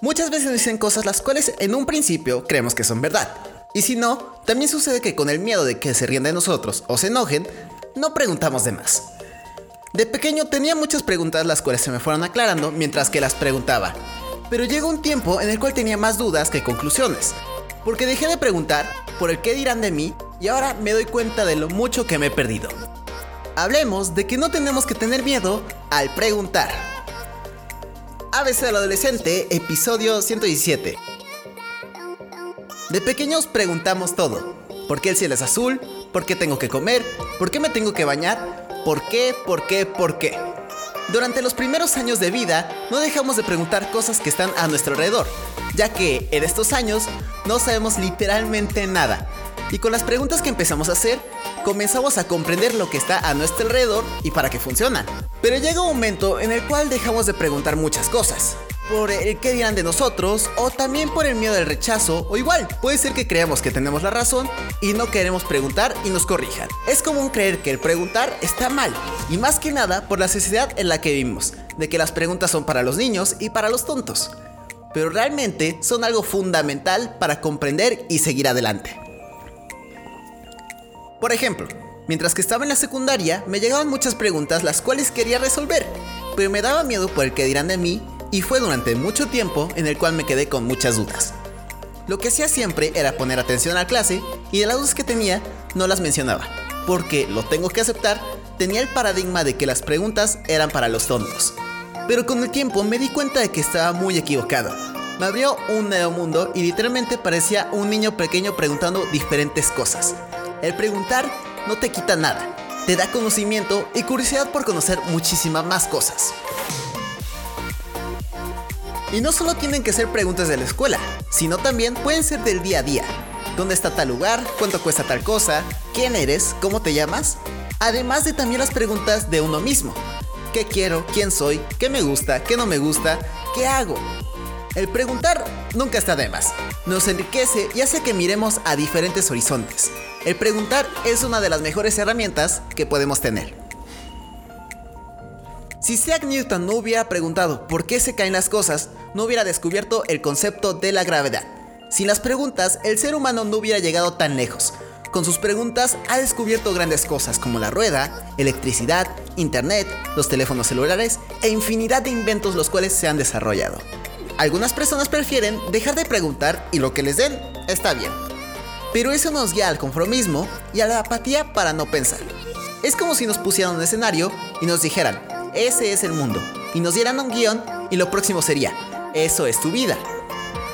Muchas veces dicen cosas las cuales en un principio creemos que son verdad. Y si no, también sucede que con el miedo de que se rían de nosotros o se enojen, no preguntamos de más. De pequeño tenía muchas preguntas las cuales se me fueron aclarando mientras que las preguntaba. Pero llegó un tiempo en el cual tenía más dudas que conclusiones. Porque dejé de preguntar por el qué dirán de mí y ahora me doy cuenta de lo mucho que me he perdido. Hablemos de que no tenemos que tener miedo al preguntar. ABC del adolescente, episodio 117. De pequeños preguntamos todo. ¿Por qué el cielo es azul? ¿Por qué tengo que comer? ¿Por qué me tengo que bañar? ¿Por qué? ¿Por qué? ¿Por qué? Durante los primeros años de vida no dejamos de preguntar cosas que están a nuestro alrededor, ya que en estos años no sabemos literalmente nada. Y con las preguntas que empezamos a hacer, comenzamos a comprender lo que está a nuestro alrededor y para qué funciona. Pero llega un momento en el cual dejamos de preguntar muchas cosas. Por el qué dirán de nosotros, o también por el miedo al rechazo, o igual, puede ser que creamos que tenemos la razón y no queremos preguntar y nos corrijan. Es común creer que el preguntar está mal, y más que nada por la sociedad en la que vivimos, de que las preguntas son para los niños y para los tontos. Pero realmente son algo fundamental para comprender y seguir adelante. Por ejemplo, mientras que estaba en la secundaria, me llegaban muchas preguntas las cuales quería resolver, pero me daba miedo por el que dirán de mí y fue durante mucho tiempo en el cual me quedé con muchas dudas. Lo que hacía siempre era poner atención a la clase y de las dudas que tenía no las mencionaba, porque, lo tengo que aceptar, tenía el paradigma de que las preguntas eran para los tontos. Pero con el tiempo me di cuenta de que estaba muy equivocado. Me abrió un nuevo mundo y literalmente parecía un niño pequeño preguntando diferentes cosas. El preguntar no te quita nada, te da conocimiento y curiosidad por conocer muchísimas más cosas. Y no solo tienen que ser preguntas de la escuela, sino también pueden ser del día a día. ¿Dónde está tal lugar? ¿Cuánto cuesta tal cosa? ¿Quién eres? ¿Cómo te llamas? Además de también las preguntas de uno mismo. ¿Qué quiero? ¿Quién soy? ¿Qué me gusta? ¿Qué no me gusta? ¿Qué hago? El preguntar nunca está de más. Nos enriquece y hace que miremos a diferentes horizontes. El preguntar es una de las mejores herramientas que podemos tener. Si Isaac Newton no hubiera preguntado por qué se caen las cosas, no hubiera descubierto el concepto de la gravedad. Sin las preguntas, el ser humano no hubiera llegado tan lejos. Con sus preguntas ha descubierto grandes cosas como la rueda, electricidad, internet, los teléfonos celulares e infinidad de inventos los cuales se han desarrollado. Algunas personas prefieren dejar de preguntar y lo que les den está bien. Pero eso nos guía al conformismo y a la apatía para no pensar. Es como si nos pusieran un escenario y nos dijeran, ese es el mundo, y nos dieran un guion y lo próximo sería, eso es tu vida.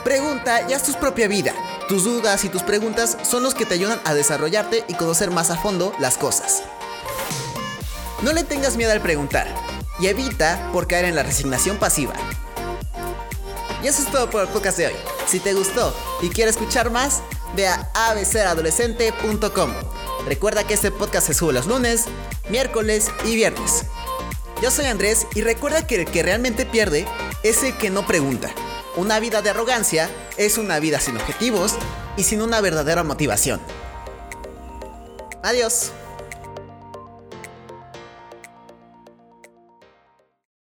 Pregunta y haz tu propia vida. Tus dudas y tus preguntas son los que te ayudan a desarrollarte y conocer más a fondo las cosas. No le tengas miedo al preguntar y evita por caer en la resignación pasiva. Y eso es todo por el podcast de hoy. Si te gustó y quieres escuchar más, ve a abceradolescente.com. Recuerda que este podcast se sube los lunes, miércoles y viernes. Yo soy Andrés y recuerda que el que realmente pierde es el que no pregunta. Una vida de arrogancia es una vida sin objetivos y sin una verdadera motivación. Adiós.